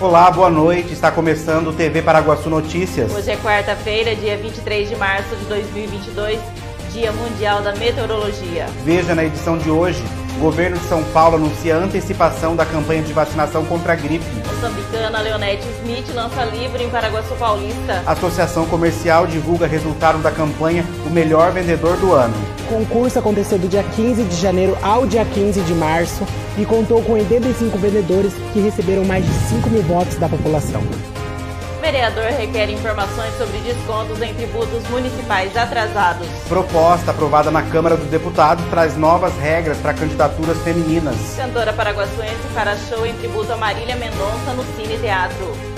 Olá, boa noite. Está começando o TV Paraguaçu Notícias. Hoje é quarta-feira, dia 23 de março de 2022, Dia Mundial da Meteorologia. Veja na edição de hoje, governo de São Paulo anuncia a antecipação da campanha de vacinação contra a gripe. Moçambicana Leonete Smith lança livro em Paraguaçu Paulista. A Associação Comercial divulga resultado da campanha O Melhor Vendedor do Ano. O concurso aconteceu do dia 15 de janeiro ao dia 15 de março e contou com 85 vendedores que receberam mais de 5 mil votos da população. Vereador requer informações sobre descontos em tributos municipais atrasados. Proposta aprovada na Câmara dos Deputados traz novas regras para candidaturas femininas. Cantora paraguaçuense fará show em tributo a Marília Mendonça no Cine Teatro.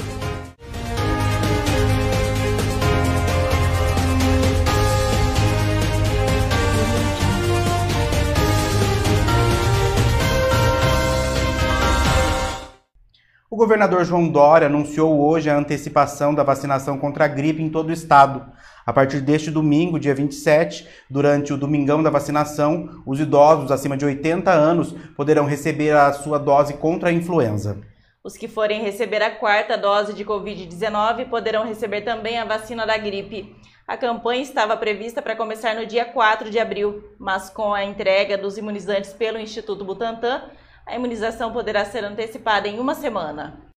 O governador João Dória anunciou hoje a antecipação da vacinação contra a gripe em todo o estado. A partir deste domingo, dia 27, durante o Domingão da Vacinação, os idosos acima de 80 anos poderão receber a sua dose contra a influenza. Os que forem receber a quarta dose de Covid-19 poderão receber também a vacina da gripe. A campanha estava prevista para começar no dia 4 de abril, mas com a entrega dos imunizantes pelo Instituto Butantan, a imunização poderá ser antecipada em uma semana.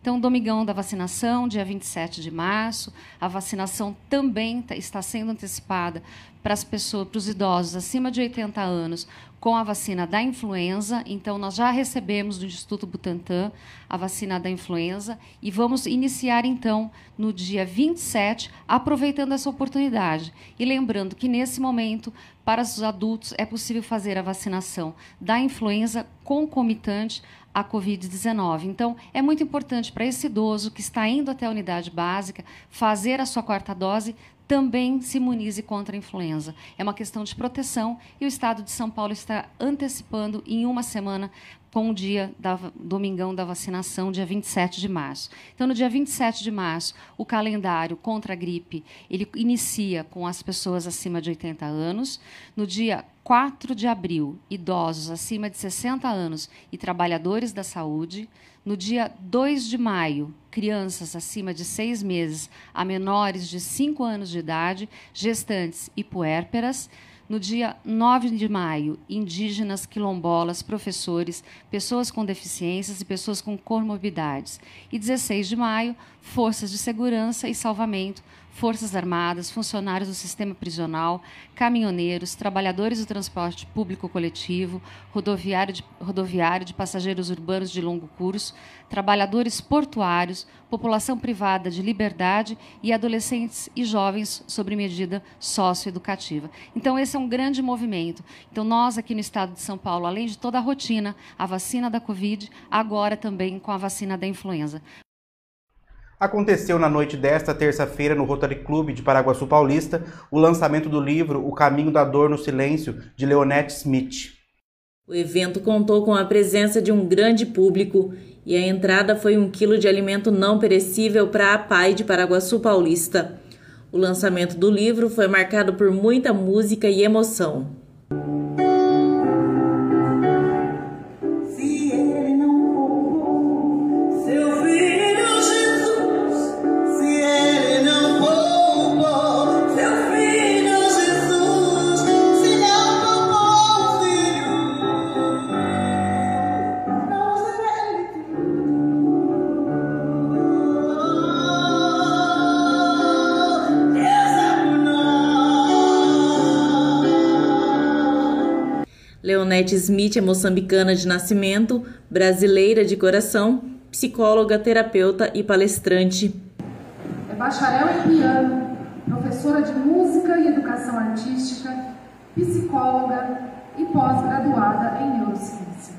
Então, domingão da vacinação, dia 27 de março, a vacinação também tá, está sendo antecipada para as pessoas, para os idosos acima de 80 anos, com a vacina da influenza. Então, nós já recebemos do Instituto Butantan a vacina da influenza e vamos iniciar, então, no dia 27, aproveitando essa oportunidade. E lembrando que, nesse momento, para os adultos, é possível fazer a vacinação da influenza concomitante à Covid-19. Então, é muito importante para esse idoso que está indo até a unidade básica fazer a sua quarta dose também se imunize contra a influenza. É uma questão de proteção e o Estado de São Paulo está antecipando em uma semana com o dia da domingão da vacinação, dia 27 de março. Então, no dia 27 de março, o calendário contra a gripe, ele inicia com as pessoas acima de 80 anos. No dia 4 de abril, idosos acima de 60 anos e trabalhadores da saúde. No dia 2 de maio, crianças acima de seis meses a menores de 5 anos de idade, gestantes e puérperas. No dia 9 de maio, indígenas, quilombolas, professores, pessoas com deficiências e pessoas com comorbidades. E 16 de maio, forças de segurança e salvamento, Forças Armadas, funcionários do sistema prisional, caminhoneiros, trabalhadores do transporte público coletivo, rodoviário de, rodoviário de passageiros urbanos de longo curso, trabalhadores portuários, população privada de liberdade e adolescentes e jovens sobre medida socioeducativa. Então, esse é um grande movimento. Então, nós aqui no estado de São Paulo, além de toda a rotina, a vacina da Covid, agora também com a vacina da influenza. Aconteceu na noite desta terça-feira no Rotary Club de Paraguaçu Paulista o lançamento do livro O Caminho da Dor no Silêncio, de Leonette Smith. O evento contou com a presença de um grande público e a entrada foi um quilo de alimento não perecível para a PAI de Paraguaçu Paulista. O lançamento do livro foi marcado por muita música e emoção. Leonete Smith é moçambicana de nascimento, brasileira de coração, psicóloga, terapeuta e palestrante. É bacharel em piano, professora de música e educação artística, psicóloga e pós-graduada em neurociência.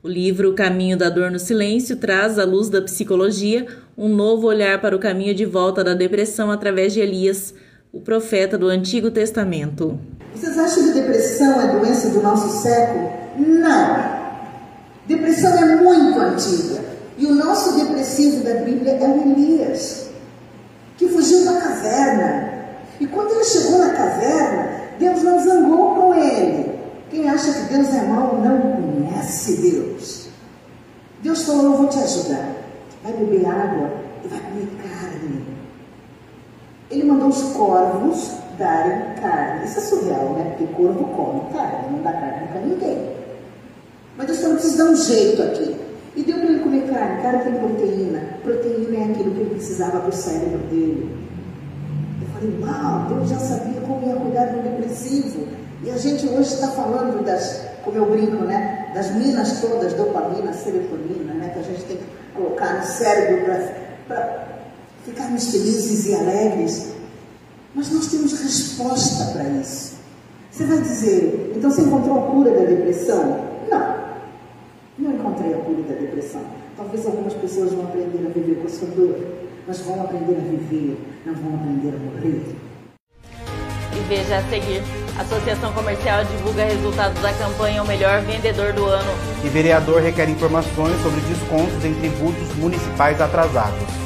O livro Caminho da Dor no Silêncio traz, à luz da psicologia, um novo olhar para o caminho de volta da depressão através de Elias, o profeta do Antigo Testamento. Vocês acham que depressão é doença do nosso século? Não. Depressão é muito antiga. E o nosso depressivo da Bíblia é o Elias, que fugiu da caverna. E quando ele chegou na caverna, Deus não zangou com ele. Quem acha que Deus é mau não conhece Deus. Deus falou: Eu vou te ajudar. vai beber água e vai comer carne. Ele mandou os corvos darem carne. Isso é surreal, né? Porque corvo come carne, não dá carne para ninguém. Mas Deus falou, preciso dar um jeito aqui. E deu para ele comer carne. Carne tem proteína. Proteína é aquilo que ele precisava para o cérebro dele. Eu falei, uau, Deus já sabia como ia cuidar do depressivo. E a gente hoje está falando das, como eu brinco, né? Das minas todas, dopamina, serotonina, né? Que a gente tem que colocar no cérebro para ficarmos felizes e alegres. Mas nós temos resposta para isso. Você vai dizer, então você encontrou a cura da depressão? Não. Não encontrei a cura da depressão. Talvez algumas pessoas vão aprender a viver com a sua dor, mas vão aprender a viver, não vão aprender a morrer. E veja a seguir. A Associação Comercial divulga resultados da campanha O Melhor Vendedor do Ano. E vereador requer informações sobre descontos em tributos municipais atrasados.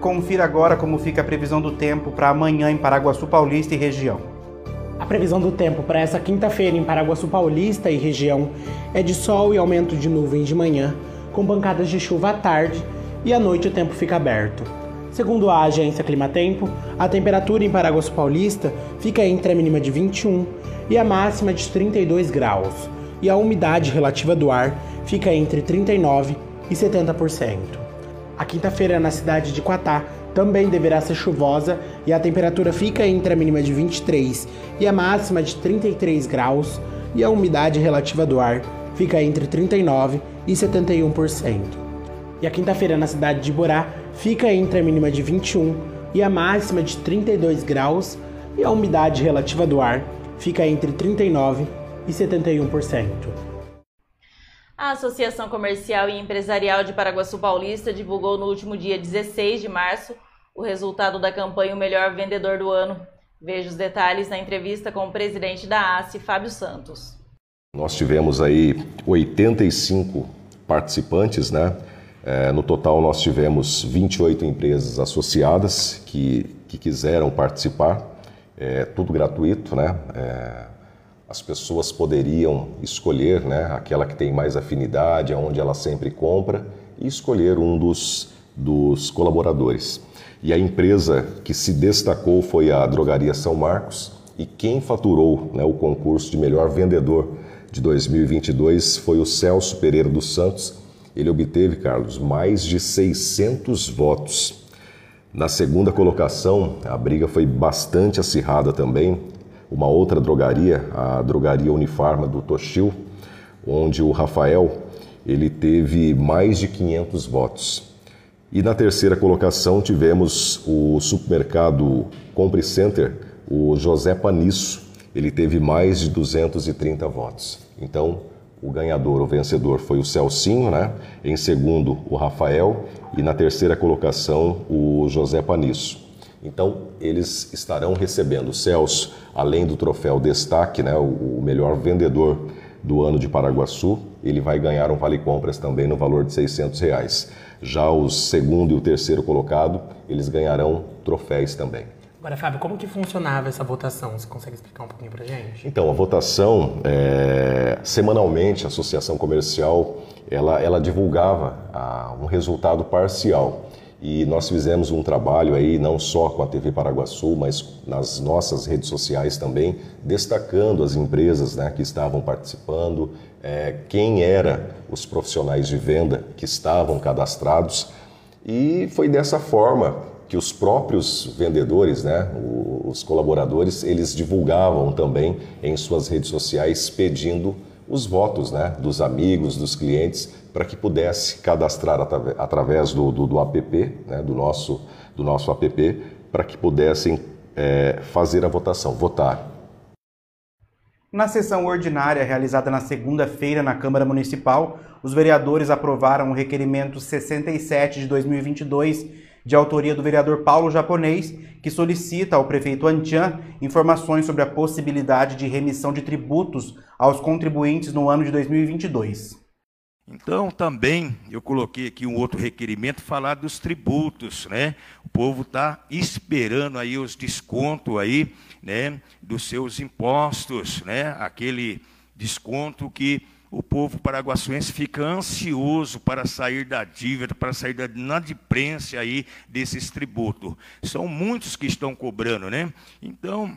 Confira agora como fica a previsão do tempo para amanhã em Paraguaçu Paulista e região. A previsão do tempo para essa quinta-feira em Paraguaçu Paulista e região é de sol e aumento de nuvens de manhã, com pancadas de chuva à tarde e à noite o tempo fica aberto. Segundo a agência Climatempo, a temperatura em Paraguaçu Paulista fica entre a mínima de 21 e a máxima de 32 graus, e a umidade relativa do ar fica entre 39 e 70%. A quinta-feira na cidade de Quatá também deverá ser chuvosa e a temperatura fica entre a mínima de 23 e a máxima de 33 graus e a umidade relativa do ar fica entre 39 e 71%. E a quinta-feira na cidade de Borá fica entre a mínima de 21 e a máxima de 32 graus e a umidade relativa do ar fica entre 39 e 71%. A Associação Comercial e Empresarial de Paraguaçu Paulista divulgou no último dia 16 de março o resultado da campanha O Melhor Vendedor do Ano. Veja os detalhes na entrevista com o presidente da ACE, Fábio Santos. Nós tivemos aí 85 participantes, né? É, no total, nós tivemos 28 empresas associadas que, que quiseram participar, é, tudo gratuito, né? É, as pessoas poderiam escolher né, aquela que tem mais afinidade, aonde ela sempre compra, e escolher um dos, dos colaboradores. E a empresa que se destacou foi a Drogaria São Marcos, e quem faturou né, o concurso de melhor vendedor de 2022 foi o Celso Pereira dos Santos. Ele obteve, Carlos, mais de 600 votos. Na segunda colocação, a briga foi bastante acirrada também uma outra drogaria, a drogaria Unifarma do Toshio, onde o Rafael ele teve mais de 500 votos. E na terceira colocação tivemos o supermercado Compre Center, o José Panisso, ele teve mais de 230 votos. Então, o ganhador, o vencedor foi o Celcinho, né? Em segundo, o Rafael e na terceira colocação, o José Panisso. Então, eles estarão recebendo, Celso, além do troféu Destaque, né, o melhor vendedor do ano de Paraguaçu, ele vai ganhar um Vale Compras também no valor de 600 reais. Já o segundo e o terceiro colocado, eles ganharão troféus também. Agora, Fábio, como que funcionava essa votação? Você consegue explicar um pouquinho para gente? Então, a votação, é, semanalmente, a Associação Comercial, ela, ela divulgava ah, um resultado parcial. E nós fizemos um trabalho aí, não só com a TV Paraguaçu, mas nas nossas redes sociais também, destacando as empresas né, que estavam participando, é, quem eram os profissionais de venda que estavam cadastrados. E foi dessa forma que os próprios vendedores, né, os colaboradores, eles divulgavam também em suas redes sociais pedindo os votos né, dos amigos, dos clientes, para que pudesse cadastrar através do, do, do app, né, do, nosso, do nosso app, para que pudessem é, fazer a votação, votar. Na sessão ordinária realizada na segunda-feira na Câmara Municipal, os vereadores aprovaram o requerimento 67 de 2022, de autoria do vereador Paulo Japonês, que solicita ao prefeito Antian informações sobre a possibilidade de remissão de tributos aos contribuintes no ano de 2022. Então, também eu coloquei aqui um outro requerimento, falar dos tributos, né? O povo está esperando aí os descontos aí, né, dos seus impostos, né? Aquele desconto que o povo paraguaçuense fica ansioso para sair da dívida, para sair da inadimplência aí desses tributos. São muitos que estão cobrando, né? Então,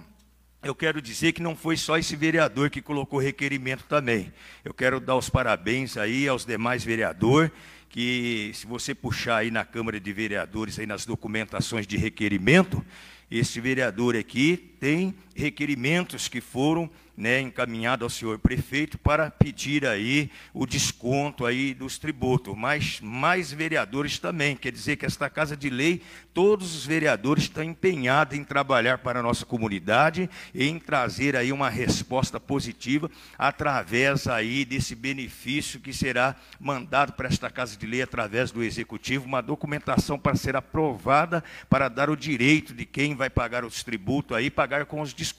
eu quero dizer que não foi só esse vereador que colocou requerimento também. Eu quero dar os parabéns aí aos demais vereadores, que se você puxar aí na Câmara de Vereadores, aí nas documentações de requerimento, esse vereador aqui tem requerimentos que foram né, encaminhado ao senhor prefeito para pedir aí o desconto aí dos tributos, mas mais vereadores também, quer dizer que esta Casa de Lei, todos os vereadores estão empenhados em trabalhar para a nossa comunidade e em trazer aí uma resposta positiva através aí desse benefício que será mandado para esta Casa de Lei através do Executivo, uma documentação para ser aprovada para dar o direito de quem vai pagar os tributos aí, pagar com os descontos.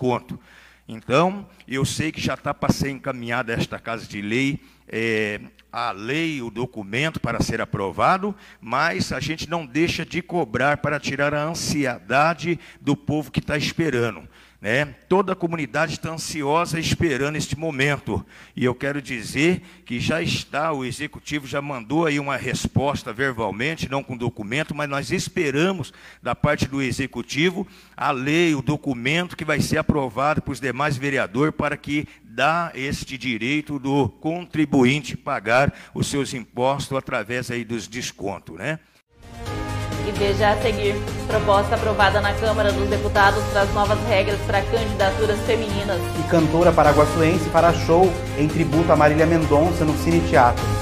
Então, eu sei que já está para ser encaminhada esta casa de lei, é, a lei, o documento para ser aprovado, mas a gente não deixa de cobrar para tirar a ansiedade do povo que está esperando. Né? Toda a comunidade está ansiosa esperando este momento. E eu quero dizer que já está, o executivo já mandou aí uma resposta verbalmente, não com documento, mas nós esperamos da parte do executivo a lei, o documento que vai ser aprovado para os demais vereadores para que dá este direito do contribuinte pagar os seus impostos através aí dos descontos, né? E veja a seguir, proposta aprovada na Câmara dos Deputados traz novas regras para candidaturas femininas. E cantora paraguaçuense para show em tributo a Marília Mendonça no Cine Teatro.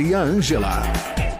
Maria Ângela.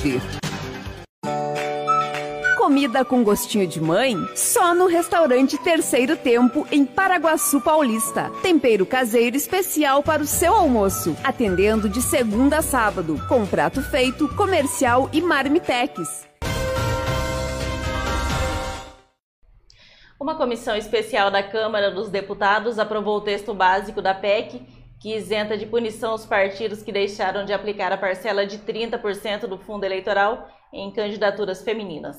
Comida com gostinho de mãe? Só no restaurante Terceiro Tempo, em Paraguaçu Paulista. Tempero caseiro especial para o seu almoço. Atendendo de segunda a sábado, com prato feito, comercial e marmitex. Uma comissão especial da Câmara dos Deputados aprovou o texto básico da PEC que isenta de punição os partidos que deixaram de aplicar a parcela de 30% do fundo eleitoral em candidaturas femininas.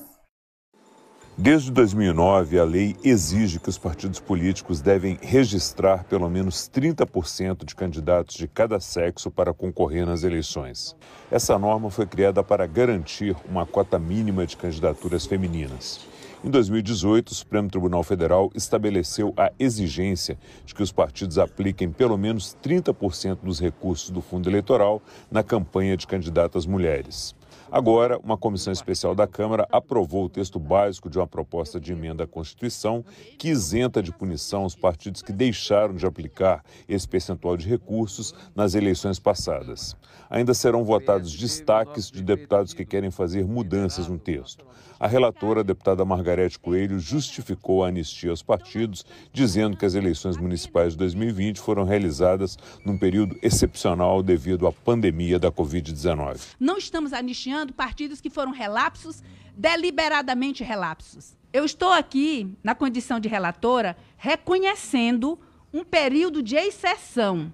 Desde 2009, a lei exige que os partidos políticos devem registrar pelo menos 30% de candidatos de cada sexo para concorrer nas eleições. Essa norma foi criada para garantir uma cota mínima de candidaturas femininas. Em 2018, o Supremo Tribunal Federal estabeleceu a exigência de que os partidos apliquem pelo menos 30% dos recursos do fundo eleitoral na campanha de candidatas mulheres. Agora, uma comissão especial da Câmara aprovou o texto básico de uma proposta de emenda à Constituição que isenta de punição os partidos que deixaram de aplicar esse percentual de recursos nas eleições passadas. Ainda serão votados destaques de deputados que querem fazer mudanças no texto. A relatora, a deputada Margarete Coelho, justificou a anistia aos partidos, dizendo que as eleições municipais de 2020 foram realizadas num período excepcional devido à pandemia da Covid-19. Não estamos anistiando partidos que foram relapsos, deliberadamente relapsos. Eu estou aqui, na condição de relatora, reconhecendo um período de exceção,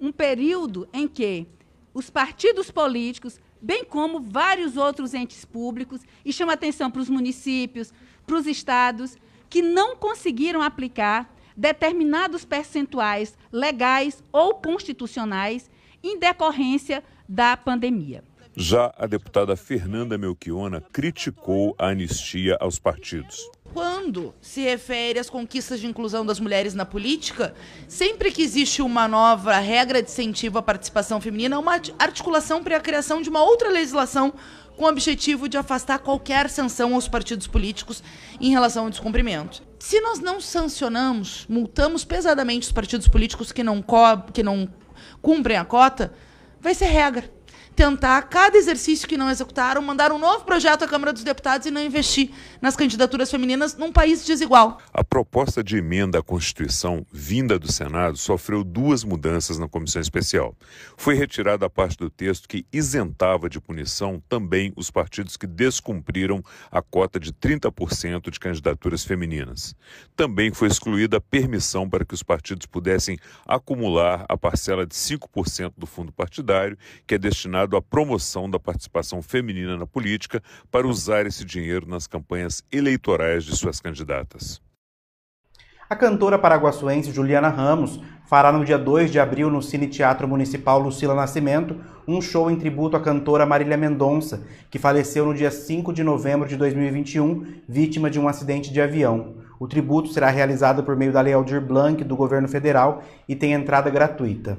um período em que os partidos políticos bem como vários outros entes públicos, e chama atenção para os municípios, para os estados, que não conseguiram aplicar determinados percentuais legais ou constitucionais em decorrência da pandemia. Já a deputada Fernanda Melchiona criticou a anistia aos partidos quando se refere às conquistas de inclusão das mulheres na política, sempre que existe uma nova regra de incentivo à participação feminina, uma articulação para a criação de uma outra legislação com o objetivo de afastar qualquer sanção aos partidos políticos em relação ao descumprimento. Se nós não sancionamos, multamos pesadamente os partidos políticos que não, que não cumprem a cota, vai ser regra tentar, cada exercício que não executaram, mandar um novo projeto à Câmara dos Deputados e não investir nas candidaturas femininas num país desigual. A proposta de emenda à Constituição vinda do Senado sofreu duas mudanças na comissão especial. Foi retirada a parte do texto que isentava de punição também os partidos que descumpriram a cota de 30% de candidaturas femininas. Também foi excluída a permissão para que os partidos pudessem acumular a parcela de 5% do fundo partidário, que é destinado destinado à promoção da participação feminina na política para usar esse dinheiro nas campanhas eleitorais de suas candidatas. A cantora paraguaçuense Juliana Ramos fará no dia 2 de abril no Cine Teatro Municipal Lucila Nascimento um show em tributo à cantora Marília Mendonça, que faleceu no dia 5 de novembro de 2021, vítima de um acidente de avião. O tributo será realizado por meio da Lei Aldir Blanc do governo federal e tem entrada gratuita.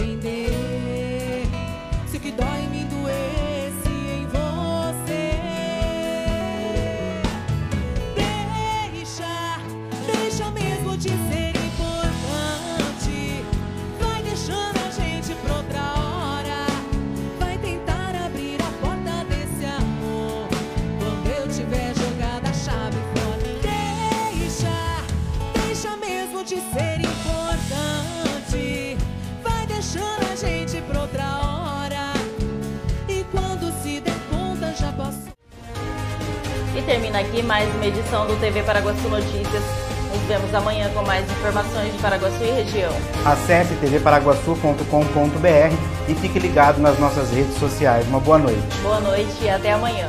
mais uma edição do TV Paraguaçu Notícias. Nos vemos amanhã com mais informações de Paraguaçu e região. Acesse tvparaguaçu.com.br e fique ligado nas nossas redes sociais. Uma boa noite. Boa noite e até amanhã.